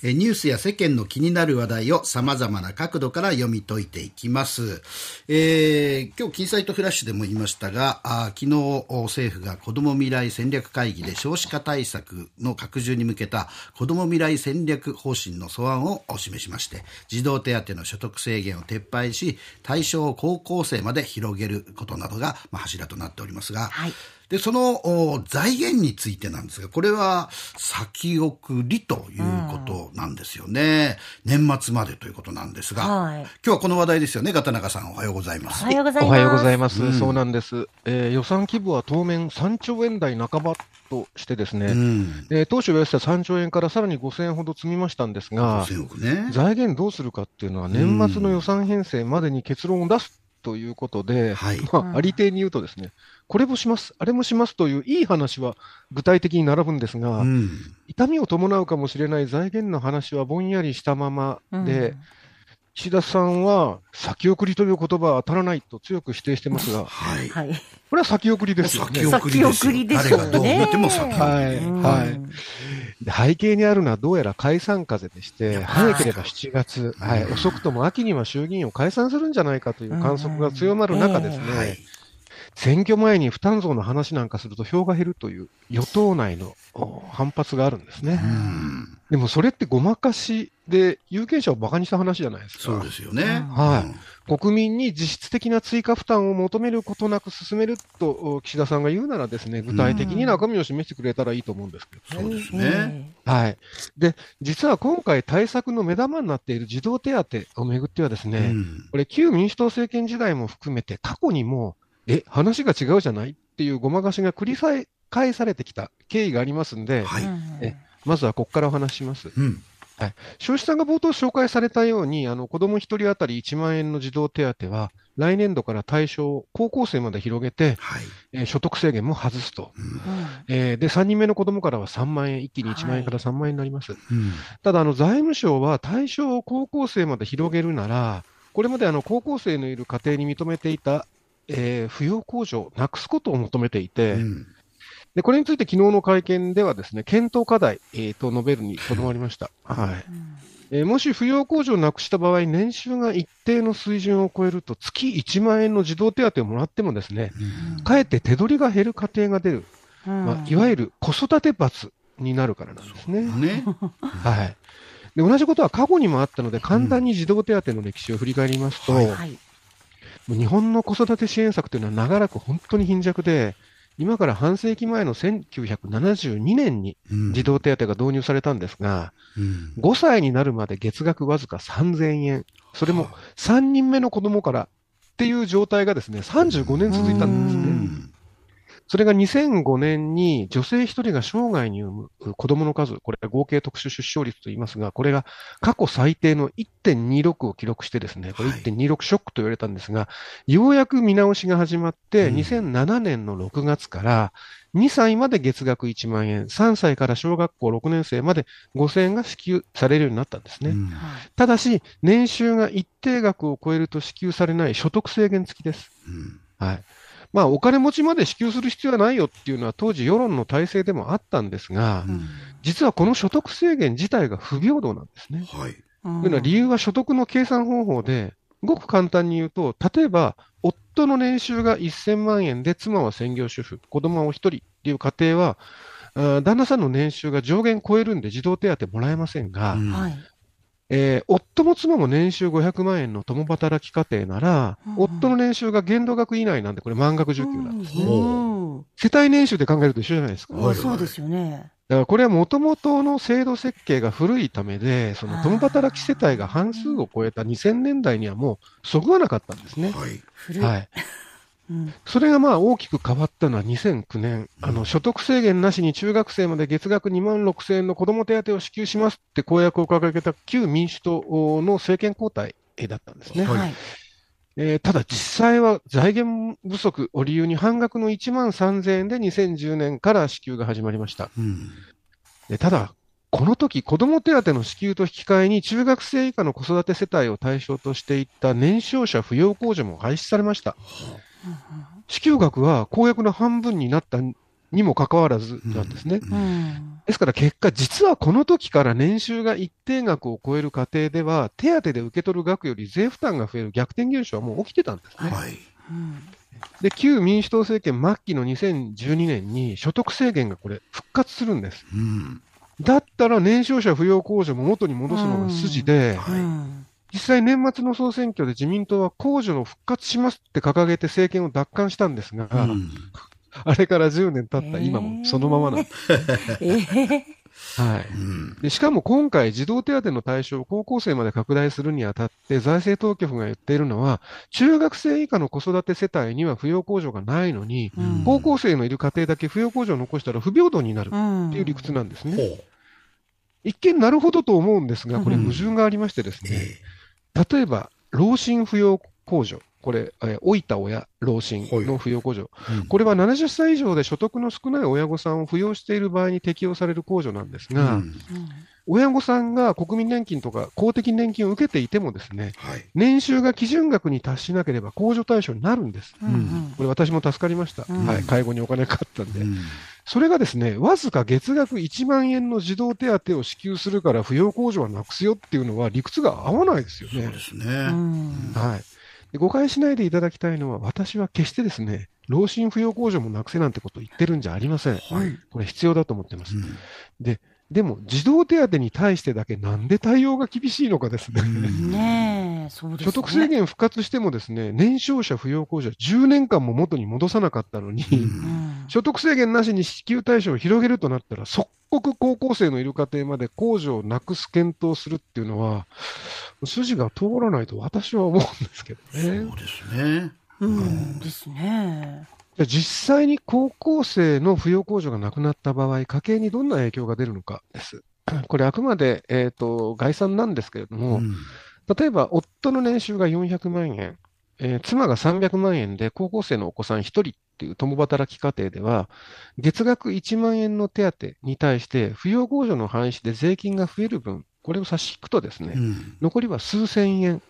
ニュースや世間の気になる話題を様々な角度から読み解いていきます。えー、今日、キーサイトフラッシュでも言いましたが、あ昨日、政府が子ども未来戦略会議で少子化対策の拡充に向けた子ども未来戦略方針の素案を示しまして、児童手当の所得制限を撤廃し、対象を高校生まで広げることなどが、まあ、柱となっておりますが、はいで、その財源についてなんですが、これは先送りということなんですよね。うん、年末までということなんですが、はい、今日はこの話題ですよね、片中さん、おはようございます。おはようございます。おはようございます。うん、そうなんです、えー。予算規模は当面3兆円台半ばとしてですね、うん、えー、当初予約した3兆円からさらに5000円ほど積みましたんですが、ね、財源どうするかっていうのは、年末の予算編成までに結論を出すということで、はい、まあ、ありていに言うとですね、これもします、あれもしますといういい話は具体的に並ぶんですが、うん、痛みを伴うかもしれない財源の話はぼんやりしたままで、うん、岸田さんは先送りという言葉は当たらないと強く否定してますが、はい、これは先送りですよね。先送りですよ。ね。はい、はい。背景にあるのはどうやら解散風でして、早ければ7月、はい、遅くとも秋には衆議院を解散するんじゃないかという観測が強まる中ですね、選挙前に負担増の話なんかすると票が減るという与党内の反発があるんですね。でもそれってごまかしで有権者を馬鹿にした話じゃないですか。そうですよね。はい。国民に実質的な追加負担を求めることなく進めると岸田さんが言うならですね、具体的に中身を示してくれたらいいと思うんですけど、そうですね。はい。で、実は今回対策の目玉になっている児童手当をめぐってはですね、これ旧民主党政権時代も含めて過去にもえ、話が違うじゃないっていうごまかしが繰り返されてきた経緯がありますんで、はい、えまずはここからお話します。うんはい、消費さんが冒頭紹介されたように、あの子ども1人当たり1万円の児童手当は、来年度から対象を高校生まで広げて、はい、えー、所得制限も外すと、うん、えー、で、3人目の子どもからは3万円、一気に1万円から3万円になります。はいうん、ただあの、財務省は対象を高校生まで広げるなら、これまであの高校生のいる家庭に認めていたえー、扶養控除をなくすことを求めていて、うん、でこれについて昨日の会見ではですね、検討課題、えー、と述べるにとどまりました。はい。えー、もし扶養控除をなくした場合、年収が一定の水準を超えると、月1万円の児童手当をもらってもですね、うん、かえって手取りが減る家庭が出る、うん、まあ、いわゆる子育て罰になるからなんですね。ね はい。で同じことは過去にもあったので、簡単に児童手当の歴史を振り返りますと、はい、日本の子育て支援策というのは長らく本当に貧弱で、今から半世紀前の1972年に児童手当が導入されたんですが、うん、5歳になるまで月額わずか3000円、それも3人目の子供からっていう状態がですね、35年続いたんですね。それが2005年に女性1人が生涯に産む子供の数、これ合計特殊出生率と言いますが、これが過去最低の1.26を記録してですね、これ1.26ショックと言われたんですが、はい、ようやく見直しが始まって、2007年の6月から2歳まで月額1万円、3歳から小学校6年生まで5000円が支給されるようになったんですね。うん、ただし、年収が一定額を超えると支給されない所得制限付きです。うん、はい。まあ、お金持ちまで支給する必要はないよっていうのは当時世論の体制でもあったんですが、うん、実はこの所得制限自体が不平等なんですね。はい。というのは理由は所得の計算方法で、ごく簡単に言うと、例えば、夫の年収が1000万円で妻は専業主婦、子供はお一人っていう家庭は、旦那さんの年収が上限超えるんで児童手当もらえませんが、うん、えー、夫も妻も年収500万円の共働き家庭なら、うん、夫の年収が限度額以内なんで、これ満額受給なんですね。うん、世帯年収で考えると一緒じゃないですか。そうですよね。だからこれはもともとの制度設計が古いためで、その共働き世帯が半数を超えた2000年代にはもうそぐわなかったんですね。はい。古い。はい。それがまあ大きく変わったのは2009年、あの所得制限なしに中学生まで月額2万6000円の子ども手当を支給しますって公約を掲げた旧民主党の政権交代だったんですね。はいえー、ただ実際は財源不足を理由に半額の1万3000円で2010年から支給が始まりました。うん、でただ、この時子ども手当の支給と引き換えに中学生以下の子育て世帯を対象としていった年少者扶養控除も廃止されました。支給額は公約の半分になったにもかかわらずなんですね。うん。ですから結果、実はこの時から年収が一定額を超える家庭では、手当で受け取る額より税負担が増える逆転現象はもう起きてたんですね。はい。うん。で、旧民主党政権末期の2012年に所得制限がこれ復活するんです。うん。だったら年少者扶養控除も元に戻すのが筋で、はいうん。実際年末の総選挙で自民党は控除の復活しますって掲げて政権を奪還したんですが、うんあれから10年経った今もそのままなんです。ええはい。うんでしかも今回、児童手当の対象を高校生まで拡大するにあたって、財政当局が言っているのは、中学生以下の子育て世帯には扶養控除がないのに、うん高校生のいる家庭だけ扶養控除を残したら不平等になるうん。っていう理屈なんですね。ほ一見なるほどと思うんですが、これうん矛盾がありましてですう。ね、え例えば、老人扶養控除。これ、えー老いた親、老人の扶養控除。えうんこれは70歳以上で所得の少ない親御さんを扶養している場合に適用される控除なんですが、うん親御さんが国民年金とか公的年金を受けていてもですね、はい。年収が基準額に達しなければ控除対象になるんです。うんうんこれ私も助かりました。うんはい。介護にお金かかったんで。うんそれがですね、わずか月額1万円の児童手当を支給するから扶養控除はなくすよっていうのは理屈が合わないですよねそうで。すね。うんはい。で誤解しないでいただきたいのは、私は決してですね、老人扶養控除もなくせなんてことを言ってるんじゃありません。はい。これ必要だと思ってます。うんでも、児童手当に対してだけなんで対応が厳しいのかですね。うんねえ、そうですね。所得制限復活してもですね、年少者扶養控除は10年間も元に戻さなかったのに、うんうん。所得制限なしに支給対象を広げるとなったら、即刻高校生のいる家庭まで控除をなくす検討するっていうのは、筋が通らないと私は思うんですけどそうね。ですね。うんですね。じゃあ実際に高校生の扶養控除がなくなった場合、家計にどんな影響が出るのかです。これあくまで、えっ、と、概算なんですけれども、うん例えば、夫の年収が400万円、えー妻が300万円で高校生のお子さん1人っていう共働き家庭では、月額1万円の手当に対して、扶養控除の範囲で税金が増える分、これを差し引くとですね、うん残りは数千円。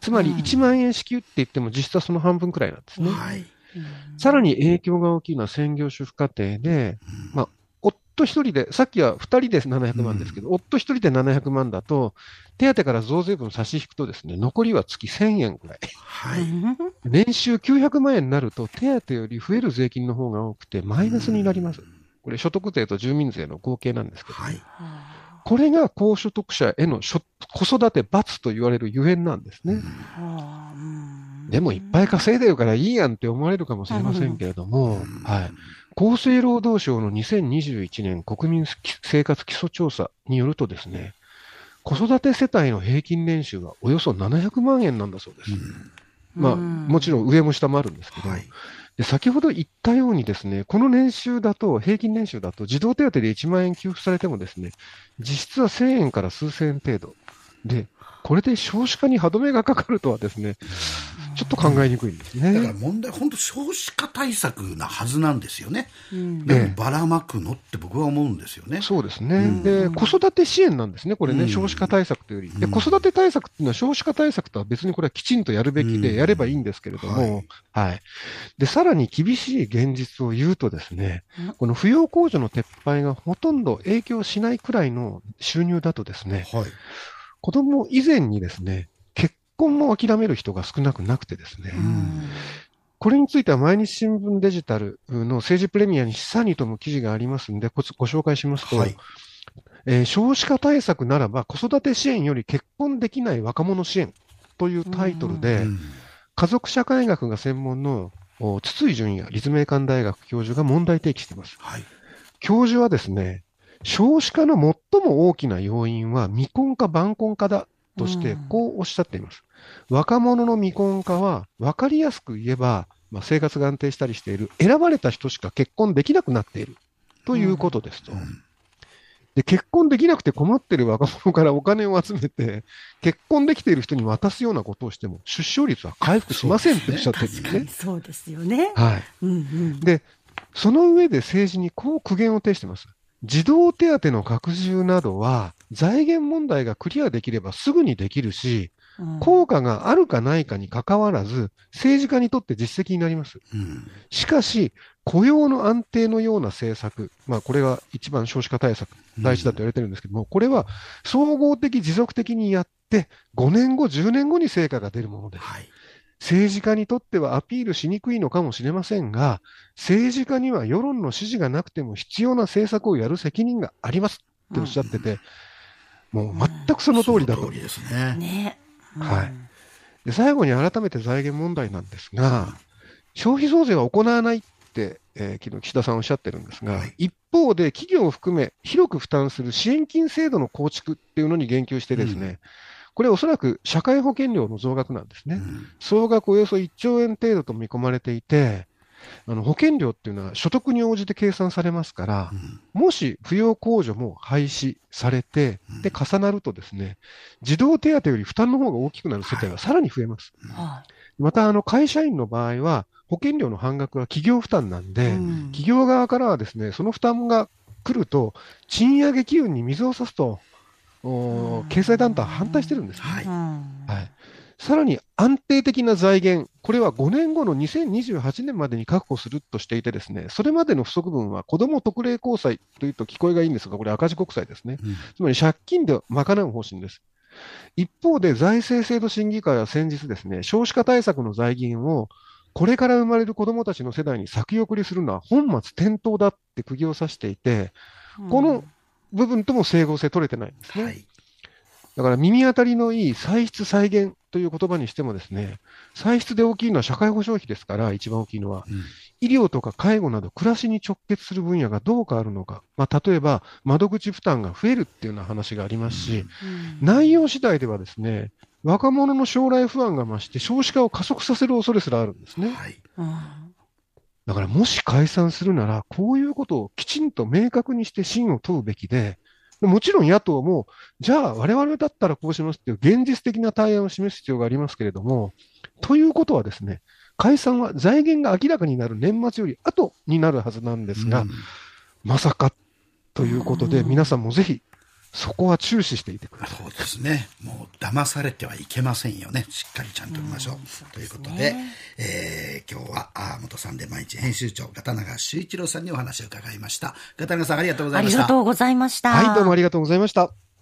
つまりうん1万円支給って言っても実質はその半分くらいなんですね。はい。うんさらに影響が大きいのは専業主婦家庭で、うんまあ夫一人で、さっきは二人で700万ですけど、夫一人で700万だと、手当から増税分差し引くとですね、残りは月1000円くらい。はい。う ん年収900万円になると、手当より増える税金の方が多くて、マイナスになります。これ、所得税と住民税の合計なんですけど、はい。これが高所得者への所子育て罰と言われるゆえんなんですね。はあうんでも、いっぱい稼いでるからいいやんって思われるかもしれませんけれども、はい。厚生労働省の2021年国民生活基礎調査によるとですね、子育て世帯の平均年収はおよそ700万円なんだそうです。まあ、うんもちろん上も下もあるんですけど、はい。で先ほど言ったようにですね、この年収だと、平均年収だと、児童手当で1万円給付されてもですね、実質は1000円から数千円程度。で、これで少子化に歯止めがかかるとはですね、ちょっと考えにくいんですだからね。問題、本当少子化対策なはずなんですよね。うんでええもばらまくのって僕は思うんですよね。そうですね。うんで、子育て支援なんですね、これね、うん少子化対策というより。で、うん子育て対策っていうのは少子化対策とは別にこれはきちんとやるべきうんで、やればいいんですけれども、はい。で、さらに厳しい現実を言うとですねうん、この扶養控除の撤廃がほとんど影響しないくらいの収入だとですね、はい。子供以前にですね、結婚も諦める人が少なくなくてですね、うんこれについては毎日新聞デジタルの政治プレミアに示唆に富む記事がありますんで、ごご紹介しますと、はい。えー少子化対策ならば子育て支援より結婚できない若者支援というタイトルで、うん家族社会学が専門のお筒井淳也立命館大学教授が問題提起しています。はい。教授はですね、少子化の最も大きな要因は未婚か晩婚化だとしてうんこうおっしゃっています。若者の未婚化は分かりやすく言えば、まあ、生活が安定したりしている選ばれた人しか結婚できなくなっているということですと。うんで、結婚できなくて困ってる 若者からお金を集めて、結婚できている人に渡すようなことをしても、出生率は回復しませんっておっしゃってるんですね。そうですよね。はい。うんうんで、その上で政治にこう苦言を呈しています。児童手当の拡充などは、財源問題がクリアできればすぐにできるし、うん。効果があるかないかに関わらず、政治家にとって実績になります。うん。しかし、雇用の安定のような政策、まあ、これが一番少子化対策、大事だと言われてるんですけども、うん、これは総合的、持続的にやって、5年後、10年後に成果が出るものです。はい。政治家にとってはアピールしにくいのかもしれませんが、政治家には世論の支持がなくても必要な政策をやる責任がありますっておっしゃってて、うん、もう全くその通りだと。うん、ですね。ねはい。で、最後に改めて財源問題なんですが、消費増税は行わないって、えー、昨日岸田さんおっしゃってるんですが、はい、一方で企業を含め広く負担する支援金制度の構築っていうのに言及してですね、うんこれおそらく社会保険料の増額なんですね。うん、総額およそ1兆円程度と見込まれていて、あの保険料っていうのは所得に応じて計算されますから、うん、もし扶養控除も廃止されて、で、重なるとですね、児童手当より負担の方が大きくなる世帯がさらに増えます。はい、また、あの、会社員の場合は、保険料の半額は企業負担なんで、うん、企業側からはですね、その負担が来ると、賃上げ機運に水を差すと経済団体は反対してるんです、ね、はい、はい、さらに安定的な財源、これは5年後の2028年までに確保するとしていて、ですねそれまでの不足分は子ども特例公債というと聞こえがいいんですが、これ赤字国債ですね、うん、つまり借金で賄う方針です。一方で財政制度審議会は先日ですね、少子化対策の財源をこれから生まれる子どもたちの世代に先送りするのは本末転倒だって釘を刺していて、この部分とも整合性取れてないんですね。はい、だから耳当たりのいい歳出再現という言葉にしてもですね、歳出で大きいのは社会保障費ですから、一番大きいのは、うん、医療とか介護など暮らしに直結する分野がどう変わるのか、まあ、例えば窓口負担が増えるっていうような話がありますし、うん、内容次第ではですね、若者の将来不安が増して少子化を加速させる恐れすらあるんですね。はい。だからもし解散するなら、こういうことをきちんと明確にして真を問うべきで、もちろん野党も、じゃあ我々だったらこうしますっていう現実的な対案を示す必要がありますけれども、ということはですね、解散は財源が明らかになる年末より後になるはずなんですが、うん、まさかということで、皆さんもぜひそこは注視していてください。そうですね。もう騙されてはいけませんよね。しっかりちゃんと見ましょう。うということで、えー、今日はあ元さんで毎日編集長、片永修一郎さんにお話を伺いました。片永さんありがとうございました。ありがとうございました。はい、どうもありがとうございました。